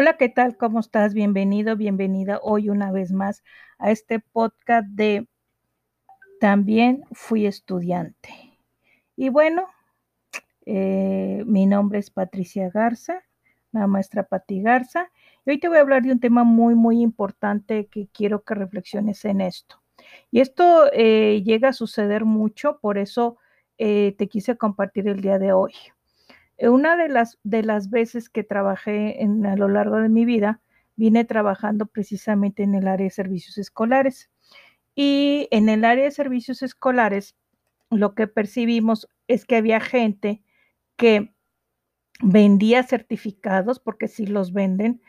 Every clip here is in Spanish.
Hola, ¿qué tal? ¿Cómo estás? Bienvenido, bienvenida hoy una vez más a este podcast de También fui estudiante. Y bueno, eh, mi nombre es Patricia Garza, la maestra Pati Garza, y hoy te voy a hablar de un tema muy, muy importante que quiero que reflexiones en esto. Y esto eh, llega a suceder mucho, por eso eh, te quise compartir el día de hoy. Una de las, de las veces que trabajé a lo largo de mi vida, vine trabajando precisamente en el área de servicios escolares. Y en el área de servicios escolares, lo que percibimos es que había gente que vendía certificados, porque sí los venden,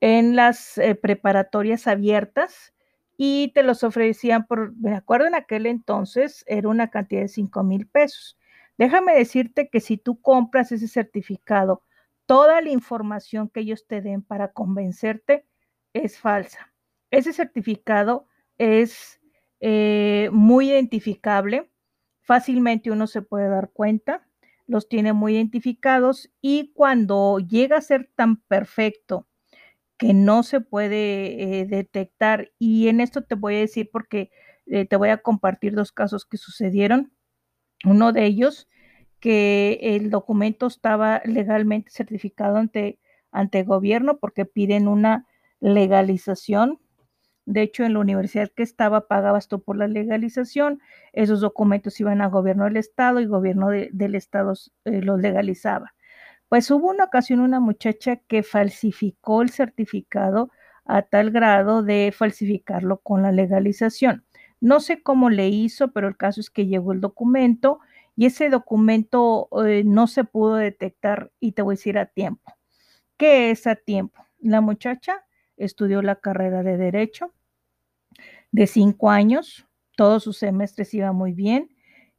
en las eh, preparatorias abiertas y te los ofrecían por, me acuerdo en aquel entonces, era una cantidad de 5 mil pesos. Déjame decirte que si tú compras ese certificado, toda la información que ellos te den para convencerte es falsa. Ese certificado es eh, muy identificable, fácilmente uno se puede dar cuenta, los tiene muy identificados y cuando llega a ser tan perfecto que no se puede eh, detectar, y en esto te voy a decir porque eh, te voy a compartir dos casos que sucedieron. Uno de ellos, que el documento estaba legalmente certificado ante, ante gobierno porque piden una legalización. De hecho, en la universidad que estaba pagabas tú por la legalización. Esos documentos iban a gobierno del estado y gobierno del estado eh, los legalizaba. Pues hubo una ocasión una muchacha que falsificó el certificado a tal grado de falsificarlo con la legalización. No sé cómo le hizo, pero el caso es que llegó el documento y ese documento eh, no se pudo detectar y te voy a decir a tiempo. ¿Qué es a tiempo? La muchacha estudió la carrera de derecho de cinco años, todos sus semestres iba muy bien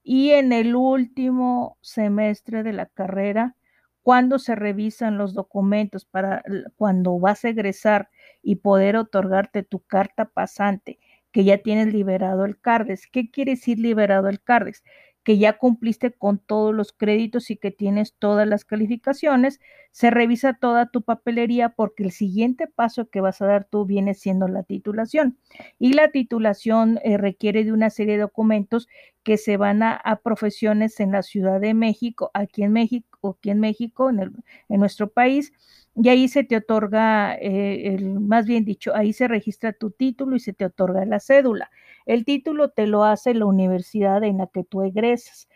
y en el último semestre de la carrera, cuando se revisan los documentos para cuando vas a egresar y poder otorgarte tu carta pasante, que ya tienes liberado el CARDES. ¿Qué quiere decir liberado el CARDES? que ya cumpliste con todos los créditos y que tienes todas las calificaciones, se revisa toda tu papelería porque el siguiente paso que vas a dar tú viene siendo la titulación. Y la titulación eh, requiere de una serie de documentos que se van a, profesiones en la Ciudad de México, aquí en México, aquí en México, en, en nuestro país, y ahí se te otorga, eh, el, más bien dicho, ahí se registra tu título y se te otorga la cédula. El título te lo hace la universidad en la que tú egresas,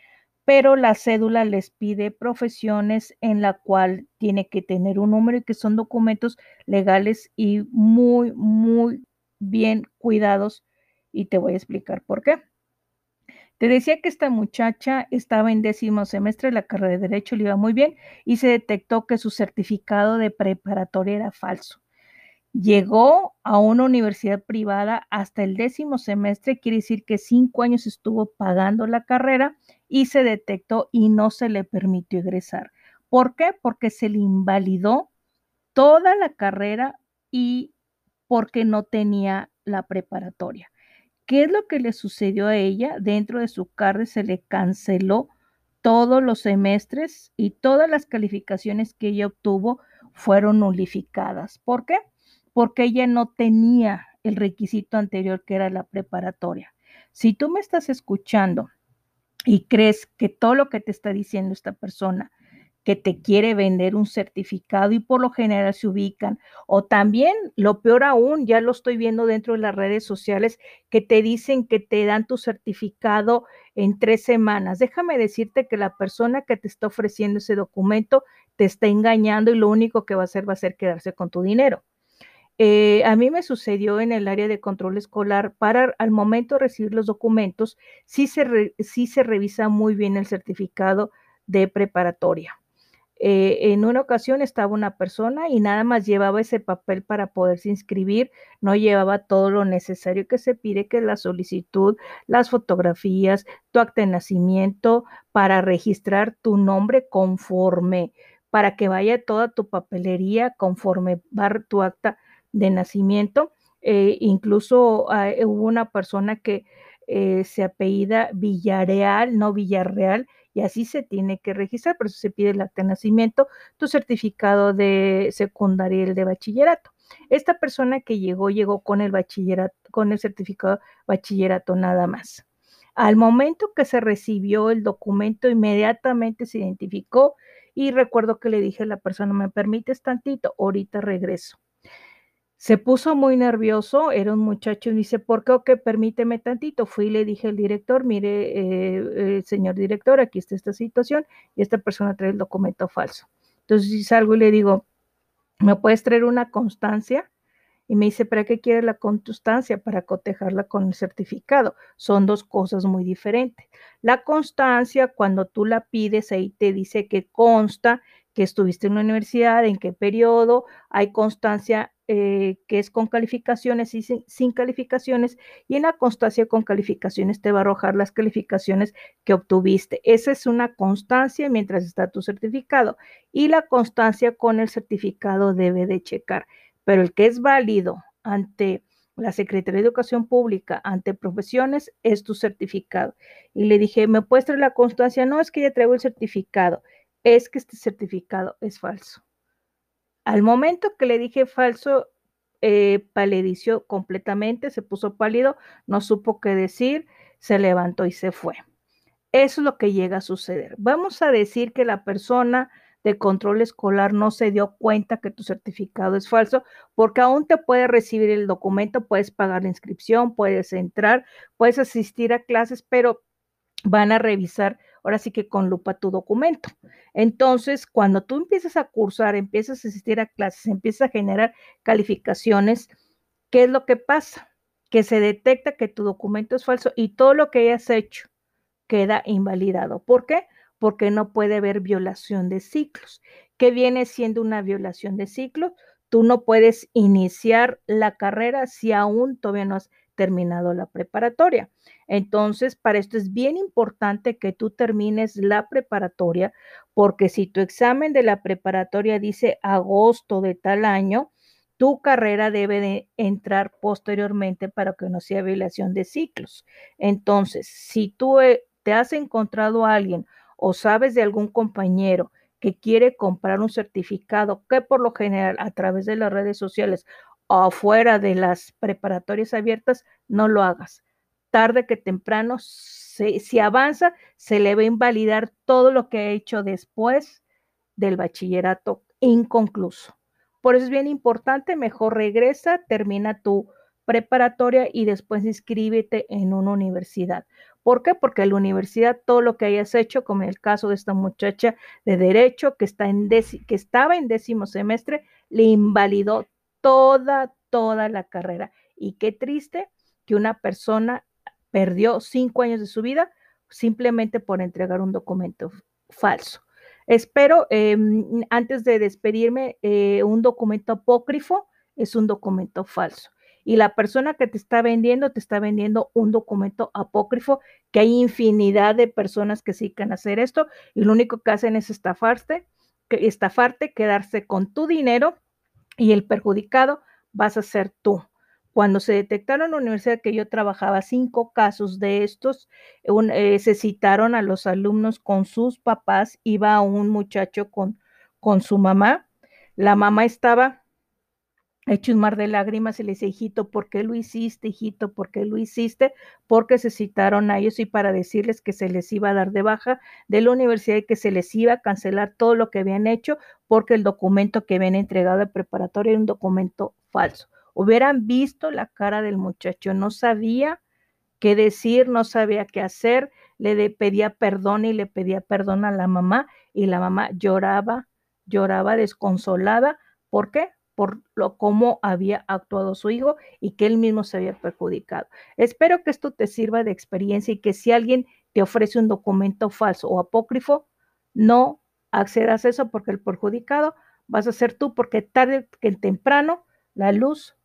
pero la cédula les pide profesiones en la cual tiene que tener un número y que son documentos legales y muy, muy bien cuidados. Y te voy a explicar por qué. Te decía que esta muchacha estaba en décimo semestre de la carrera de Derecho, le iba muy bien y se detectó que su certificado de preparatoria era falso. Llegó a una universidad privada hasta el décimo semestre, quiere decir que cinco años estuvo pagando la carrera y se detectó y no se le permitió egresar. ¿Por qué? Porque se le invalidó toda la carrera y porque no tenía la preparatoria. ¿Qué es lo que le sucedió a ella? Dentro de su carrera se le canceló todos los semestres y todas las calificaciones que ella obtuvo fueron nulificadas. ¿Por qué? Porque ella no tenía el requisito anterior que era la preparatoria. Si tú me estás escuchando y crees que todo lo que te está diciendo esta persona que te quiere vender un certificado y por lo general se ubican. O también, lo peor aún, ya lo estoy viendo dentro de las redes sociales, que te dicen que te dan tu certificado en tres semanas. Déjame decirte que la persona que te está ofreciendo ese documento te está engañando y lo único que va a hacer va a ser quedarse con tu dinero. Eh, a mí me sucedió en el área de control escolar, para al momento de recibir los documentos, sí se, sí se revisa muy bien el certificado de preparatoria. Eh, en una ocasión estaba una persona y nada más llevaba ese papel para poderse inscribir, no llevaba todo lo necesario que se pide, que la solicitud, las fotografías, tu acta de nacimiento, para registrar tu nombre conforme, para que vaya toda tu papelería conforme va tu acta de nacimiento. Eh, incluso ah, hubo una persona que eh, se apellida Villarreal, no Villarreal, y así se tiene que registrar, por eso se pide el acta de nacimiento, tu certificado de secundaria y el de bachillerato. Esta persona que llegó, llegó con el bachillerato, con el certificado de bachillerato nada más. Al momento que se recibió el documento, inmediatamente se identificó y recuerdo que le dije a la persona, ¿me permites tantito? Ahorita regreso. Se puso muy nervioso, era un muchacho y dice, ¿por qué? Ok, permíteme tantito. Fui y le dije al director, mire, eh, eh, señor director, aquí está esta situación y esta persona trae el documento falso. Entonces, salgo y le digo, ¿me puedes traer una constancia? Y me dice, ¿para qué quiere la constancia? Para cotejarla con el certificado. Son dos cosas muy diferentes. La constancia, cuando tú la pides, ahí te dice que consta que estuviste en la universidad, en qué periodo, hay constancia eh, que es con calificaciones y sin, calificaciones, y en la constancia con calificaciones te va a arrojar las calificaciones que obtuviste. Esa es una constancia mientras está tu certificado, y la constancia con el certificado debe de checar, pero el que es válido ante la Secretaría de Educación Pública ante profesiones es tu certificado. Y le dije, ¿me puedes traer la constancia? No, es que ya traigo el certificado es que este certificado es falso. Al momento que le dije falso, eh, paledició completamente, se puso pálido, no supo qué decir, se levantó y se fue. Eso es lo que llega a suceder. Vamos a decir que la persona de control escolar no se dio cuenta que tu certificado es falso, porque aún te puede recibir el documento, puedes pagar la inscripción, puedes entrar, puedes asistir a clases, pero van a revisar ahora sí que con lupa tu documento. Entonces, cuando tú empiezas a cursar, empiezas a asistir a clases, empiezas a generar calificaciones, ¿qué es lo que pasa? Que se detecta que tu documento es falso y todo lo que hayas hecho queda invalidado. ¿Por qué? Porque no puede haber violación de ciclos. ¿Qué viene siendo una violación de ciclos? Tú no puedes iniciar la carrera si aún todavía no has terminado la preparatoria. Entonces, para esto es bien importante que tú termines la preparatoria, porque si tu examen de la preparatoria dice agosto de tal año, tu carrera debe de entrar posteriormente para que no sea violación de ciclos. Entonces, si tú eh, te has encontrado a alguien o sabes de algún compañero que quiere comprar un certificado que por lo general a través de las redes sociales afuera de las preparatorias abiertas, no lo hagas. Tarde que temprano, si avanza, se le va a invalidar todo lo que ha hecho después del bachillerato inconcluso. Por eso es bien importante, mejor regresa, termina tu preparatoria y después inscríbete en una universidad. ¿Por qué? Porque la universidad, todo lo que hayas hecho, como en el caso de esta muchacha de derecho que, está en que estaba en décimo semestre, le invalidó toda, toda la carrera. Y qué triste que una persona perdió cinco años de su vida simplemente por entregar un documento falso. Espero, em, antes de despedirme, eh, un documento apócrifo es un documento falso. Y la persona que te está vendiendo, te está vendiendo un documento apócrifo, que hay infinidad de personas que sí a hacer esto y lo único que hacen es estafarte, estafarte, quedarse con tu dinero y el perjudicado vas a ser tú. Cuando se detectaron en la universidad que yo trabajaba cinco casos de estos, eh, se citaron a los alumnos con sus papás, iba un muchacho con, con su mamá, la mamá estaba hecho un mar de lágrimas y le dice, hijito, ¿por qué lo hiciste, hijito? ¿Por qué lo hiciste? Porque se citaron a ellos y para decirles que se les iba a dar de baja de la universidad y que se les iba a cancelar todo lo que habían hecho porque el documento que habían entregado de preparatoria era un documento falso. Hubieran visto la cara del muchacho, no sabía qué decir, no sabía qué hacer, le pedía perdón y le pedía perdón a la mamá y la mamá lloraba, lloraba desconsolada. ¿Por qué? Por lo cómo había actuado su hijo y que él mismo se había perjudicado. Espero que esto te sirva de experiencia y que si alguien te ofrece un documento falso o apócrifo, no accedas a eso porque el perjudicado vas a ser tú porque tarde que temprano la luz,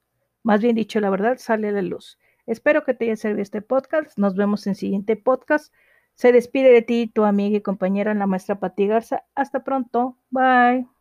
más bien dicho la verdad, sale la luz. Espero que te haya servido este podcast. Nos vemos en el siguiente podcast. Se despide de ti tu amiga y compañera, la maestra Pati Garza. Hasta pronto. Bye.